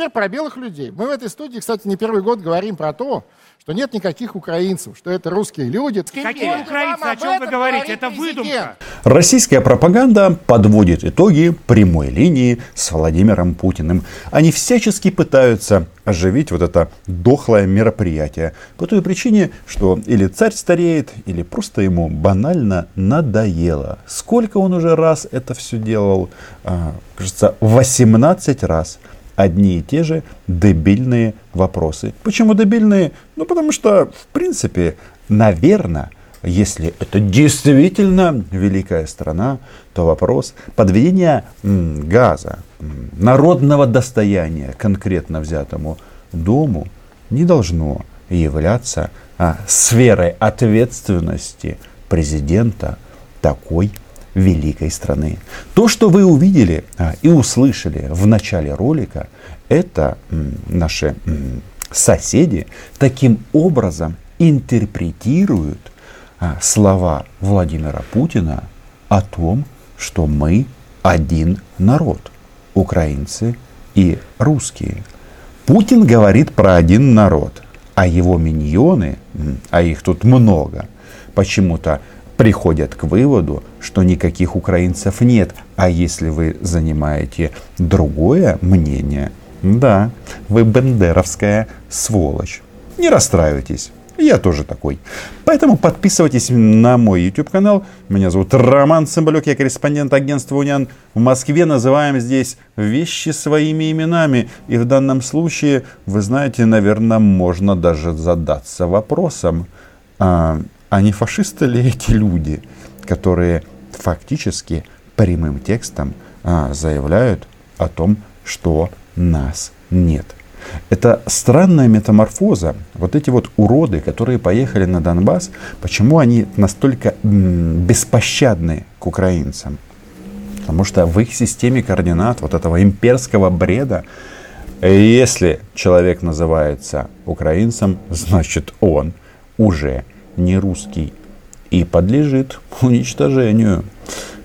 Теперь про белых людей. Мы в этой студии, кстати, не первый год говорим про то, что нет никаких украинцев, что это русские люди. Какие украинцы? О чем вы говорите? Это выдумка. Российская пропаганда подводит итоги прямой линии с Владимиром Путиным. Они всячески пытаются оживить вот это дохлое мероприятие. По той причине, что или царь стареет, или просто ему банально надоело. Сколько он уже раз это все делал? А, кажется, 18 раз одни и те же дебильные вопросы. Почему дебильные? Ну, потому что, в принципе, наверное, если это действительно великая страна, то вопрос подведения газа, народного достояния конкретно взятому дому не должно являться а, сферой ответственности президента такой великой страны. То, что вы увидели а, и услышали в начале ролика, это наши соседи таким образом интерпретируют а, слова Владимира Путина о том, что мы один народ, украинцы и русские. Путин говорит про один народ, а его миньоны, а их тут много, почему-то приходят к выводу, что никаких украинцев нет. А если вы занимаете другое мнение, да, вы бендеровская сволочь. Не расстраивайтесь. Я тоже такой. Поэтому подписывайтесь на мой YouTube канал. Меня зовут Роман Цымбалюк, я корреспондент агентства Униан в Москве. Называем здесь вещи своими именами. И в данном случае, вы знаете, наверное, можно даже задаться вопросом, а, а не фашисты ли эти люди, которые фактически прямым текстом а, заявляют о том, что нас нет. Это странная метаморфоза. Вот эти вот уроды, которые поехали на Донбасс, почему они настолько беспощадны к украинцам? Потому что в их системе координат вот этого имперского бреда, если человек называется украинцем, значит он уже не русский и подлежит уничтожению.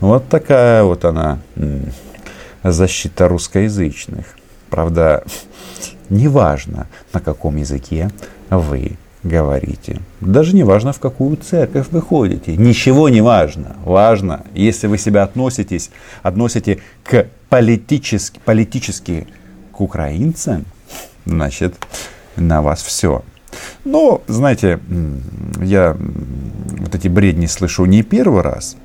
Вот такая вот она защита русскоязычных. Правда, неважно, на каком языке вы говорите. Даже не важно, в какую церковь вы ходите. Ничего не важно. Важно, если вы себя относитесь, относите к политически, политически к украинцам, значит, на вас все. Но, знаете, я вот эти бредни слышу не первый раз,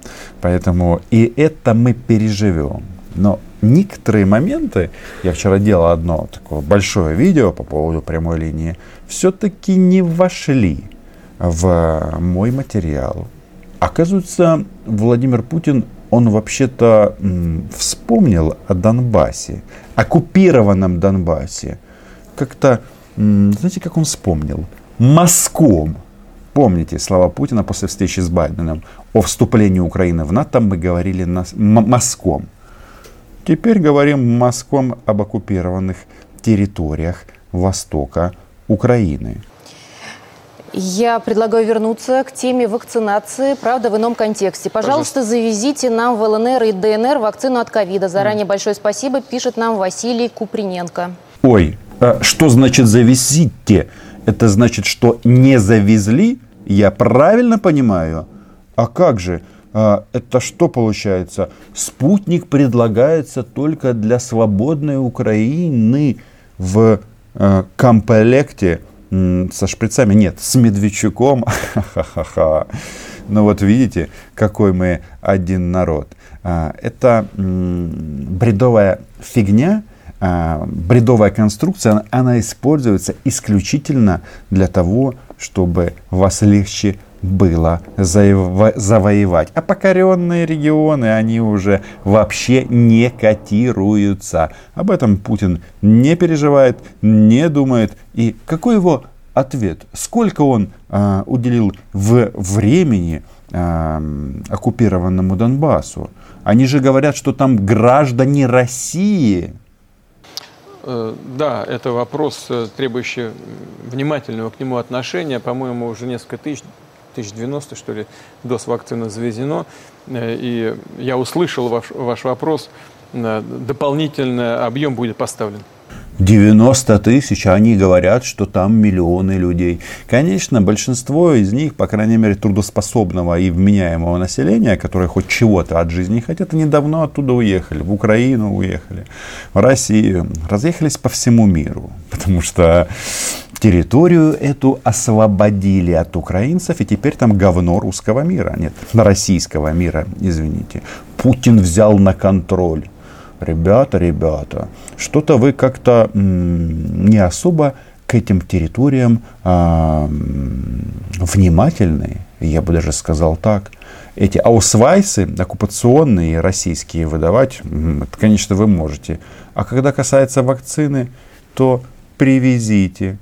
поэтому и это мы переживем. Но некоторые моменты, я вчера делал одно такое большое видео по поводу прямой линии, все-таки не вошли в мой материал. Оказывается, Владимир Путин, он вообще-то вспомнил о Донбассе, оккупированном Донбассе. Как-то знаете, как он вспомнил? Мазком. Помните слова Путина после встречи с Байденом о вступлении Украины в НАТО мы говорили нас, мазком. Теперь говорим мазком об оккупированных территориях Востока Украины. Я предлагаю вернуться к теме вакцинации, правда, в ином контексте. Пожалуйста, Пожалуйста. завезите нам в ЛНР и ДНР вакцину от ковида. Заранее mm. большое спасибо, пишет нам Василий Куприненко. Ой, что значит завезите? Это значит, что не завезли? Я правильно понимаю? А как же? А, это что получается? Спутник предлагается только для свободной Украины в э, комплекте со шприцами. Нет, с Медведчуком. Ха-ха-ха. Ну вот видите, какой мы один народ. Это бредовая фигня, бредовая конструкция, она используется исключительно для того, чтобы вас легче было завоевать. А покоренные регионы, они уже вообще не котируются. Об этом Путин не переживает, не думает. И какой его ответ? Сколько он а, уделил в времени а, оккупированному Донбассу? Они же говорят, что там граждане России. Э, да, это вопрос, э, требующий внимательного к нему отношения. По-моему, уже несколько тысяч, тысяч 90, что ли, доз вакцины завезено. Э, и я услышал ваш, ваш вопрос. Дополнительный объем будет поставлен. 90 тысяч, а они говорят, что там миллионы людей. Конечно, большинство из них, по крайней мере, трудоспособного и вменяемого населения, которые хоть чего-то от жизни хотят, они давно оттуда уехали. В Украину уехали, в Россию. Разъехались по всему миру. Потому что территорию эту освободили от украинцев, и теперь там говно русского мира. Нет, российского мира, извините. Путин взял на контроль ребята, ребята, что-то вы как-то не особо к этим территориям а, внимательны, я бы даже сказал так. Эти аусвайсы оккупационные российские выдавать, это, конечно, вы можете. А когда касается вакцины, то привезите.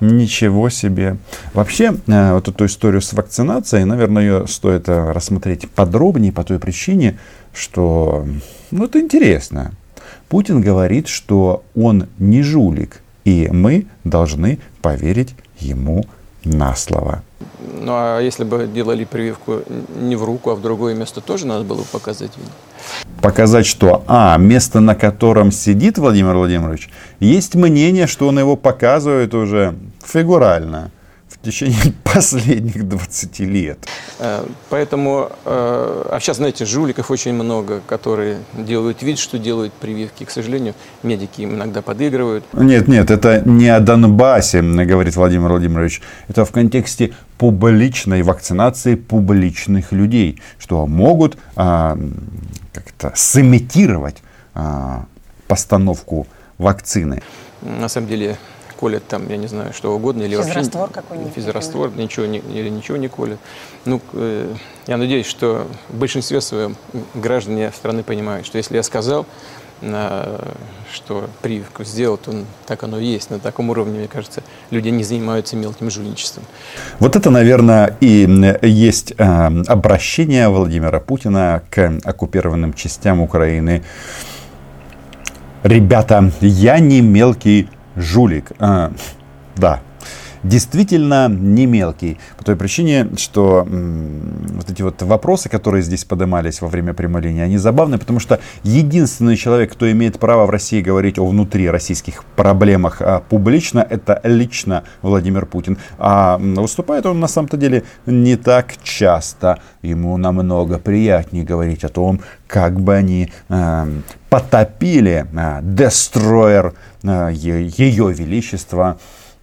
Ничего себе. Вообще, э, вот эту историю с вакцинацией, наверное, ее стоит э, рассмотреть подробнее по той причине, что ну, это интересно. Путин говорит, что он не жулик, и мы должны поверить ему на слово. Ну а если бы делали прививку не в руку, а в другое место, тоже надо было бы показать? Показать, что, а, место, на котором сидит Владимир Владимирович, есть мнение, что он его показывает уже фигурально течение последних 20 лет. Э, поэтому, э, а сейчас, знаете, жуликов очень много, которые делают вид, что делают прививки. К сожалению, медики им иногда подыгрывают. Нет, нет, это не о Донбассе, говорит Владимир Владимирович. Это в контексте публичной вакцинации публичных людей, что могут а, как-то сымитировать а, постановку вакцины. На самом деле колят там, я не знаю, что угодно. Или физраствор вообще, какой-нибудь. Физраствор, ничего не, или ничего не колят. Ну, э, я надеюсь, что в большинстве своем граждане страны понимают, что если я сказал, э, что прививку сделал, то так оно и есть. На таком уровне, мне кажется, люди не занимаются мелким жульничеством. Вот это, наверное, и есть э, обращение Владимира Путина к оккупированным частям Украины. Ребята, я не мелкий жулик. А, да, действительно не мелкий. По той причине, что вот эти вот вопросы, которые здесь поднимались во время прямой линии, они забавны, потому что единственный человек, кто имеет право в России говорить о внутри российских проблемах а, публично, это лично Владимир Путин. А выступает он на самом-то деле не так часто. Ему намного приятнее говорить о том, как бы они э, потопили э, Destroyer э, ее величество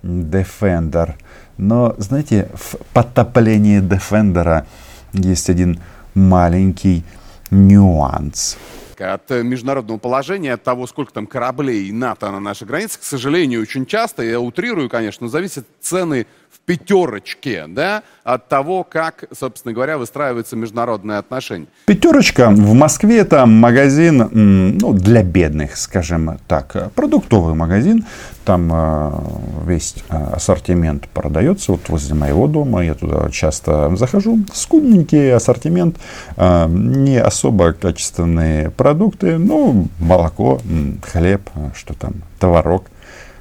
Defender. Но, знаете, в потоплении Defender есть один маленький нюанс. От международного положения, от того, сколько там кораблей НАТО на нашей границе, к сожалению, очень часто, я утрирую, конечно, зависят цены пятерочке, да, от того, как, собственно говоря, выстраиваются международные отношения. Пятерочка в Москве это магазин ну, для бедных, скажем так, продуктовый магазин. Там э, весь э, ассортимент продается. Вот возле моего дома я туда часто захожу. Скудненький ассортимент, э, не особо качественные продукты, ну, молоко, хлеб, что там, товарок.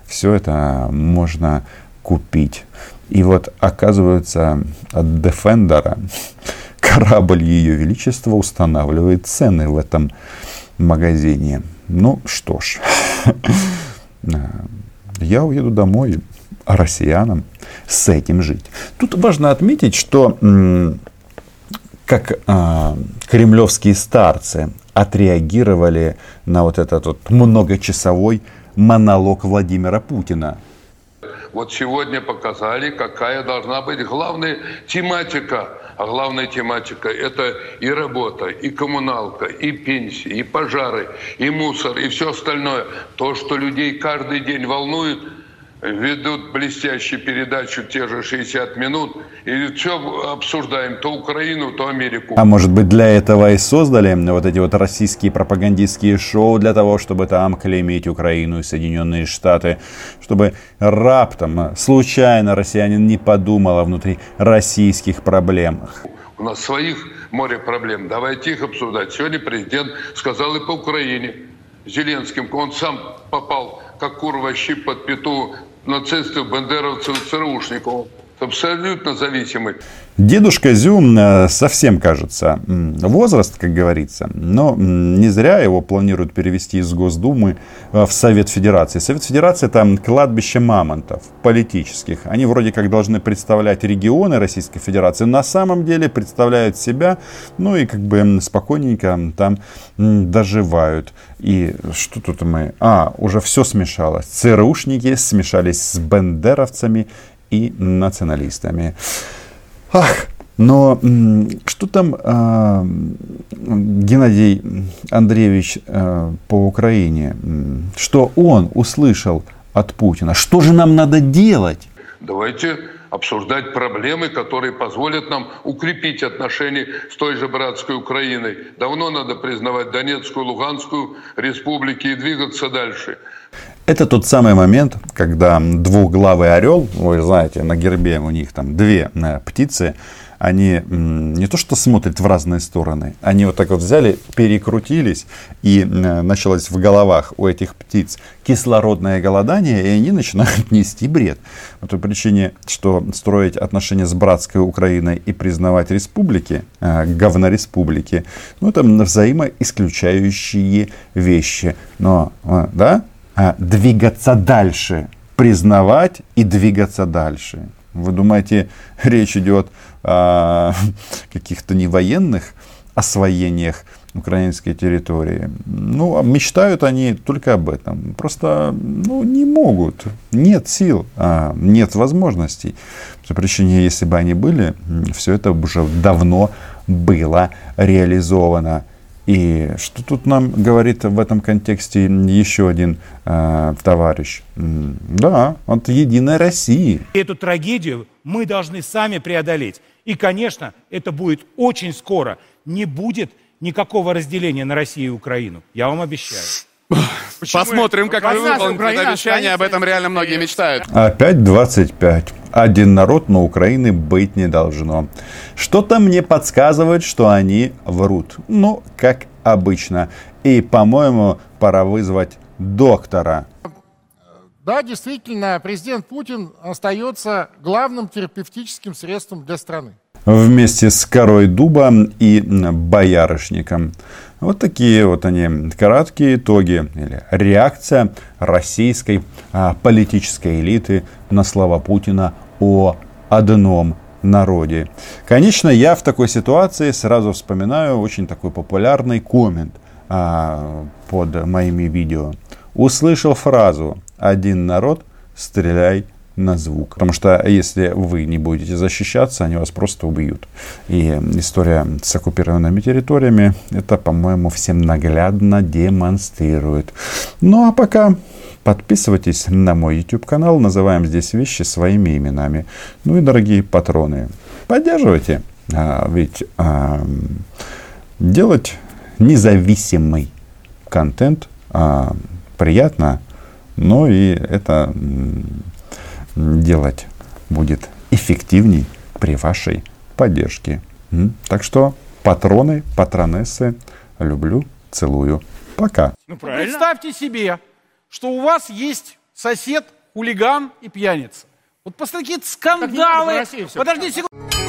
Все это можно купить. И вот оказывается от Defender корабль Ее Величества устанавливает цены в этом магазине. Ну что ж, я уеду домой, а россиянам с этим жить. Тут важно отметить, что как а, кремлевские старцы отреагировали на вот этот вот многочасовой монолог Владимира Путина вот сегодня показали, какая должна быть главная тематика. А главная тематика – это и работа, и коммуналка, и пенсии, и пожары, и мусор, и все остальное. То, что людей каждый день волнует – ведут блестящую передачу те же 60 минут, и все обсуждаем, то Украину, то Америку. А может быть для этого и создали вот эти вот российские пропагандистские шоу, для того, чтобы там клеймить Украину и Соединенные Штаты, чтобы раптом, случайно россиянин не подумал о внутри российских проблемах. У нас своих море проблем, давайте их обсуждать. Сегодня президент сказал и по Украине. Зеленским, он сам попал как курва щип под пету нацистов, бандеровцев, ЦРУшников. Абсолютно зависимы. Дедушка Зюм э, совсем кажется возраст, как говорится, но не зря его планируют перевести из Госдумы э, в Совет Федерации. Совет Федерации это кладбище мамонтов политических. Они вроде как должны представлять регионы Российской Федерации, на самом деле представляют себя, ну и как бы спокойненько там доживают. И что тут мы? А, уже все смешалось. ЦРУшники смешались с бендеровцами и националистами. Ах, но что там э, Геннадий Андреевич э, по Украине, что он услышал от Путина? Что же нам надо делать? Давайте обсуждать проблемы, которые позволят нам укрепить отношения с той же братской Украиной. Давно надо признавать Донецкую, Луганскую республики и двигаться дальше. Это тот самый момент, когда двухглавый орел, вы знаете, на гербе у них там две э, птицы, они не то что смотрят в разные стороны, они вот так вот взяли, перекрутились, и э, началось в головах у этих птиц кислородное голодание, и они начинают нести бред. По той причине, что строить отношения с братской Украиной и признавать республики, э, говнореспублики, ну это взаимоисключающие вещи. Но, да, двигаться дальше, признавать и двигаться дальше. Вы думаете, речь идет о каких-то не военных освоениях украинской территории? Ну, а мечтают они только об этом. Просто ну, не могут. Нет сил, а нет возможностей. По причине, если бы они были, все это уже давно было реализовано. И что тут нам говорит в этом контексте еще один э, товарищ? Да, от Единой России. Эту трагедию мы должны сами преодолеть. И, конечно, это будет очень скоро. Не будет никакого разделения на Россию и Украину. Я вам обещаю. Почему Посмотрим, как вы выполните это обещание. Об этом реально многие мечтают. Опять 25. Один народ на Украины быть не должно. Что-то мне подсказывает, что они врут. Ну, как обычно. И, по-моему, пора вызвать доктора. Да, действительно, президент Путин остается главным терапевтическим средством для страны. Вместе с корой дуба и боярышником. Вот такие вот они краткие итоги или реакция российской а, политической элиты на слова Путина о одном народе. Конечно, я в такой ситуации сразу вспоминаю очень такой популярный коммент а, под моими видео. Услышал фразу «один народ, стреляй на звук. Потому что если вы не будете защищаться, они вас просто убьют. И история с оккупированными территориями это, по-моему, всем наглядно демонстрирует. Ну а пока подписывайтесь на мой YouTube канал, называем здесь вещи своими именами. Ну и дорогие патроны, поддерживайте. А, ведь а, делать независимый контент а, приятно, но и это делать будет эффективней при вашей поддержке. Так что патроны, патронессы, люблю, целую. Пока. Ну, Представьте себе, что у вас есть сосед, хулиган и пьяница. Вот после такие скандалы. Подожди секунду.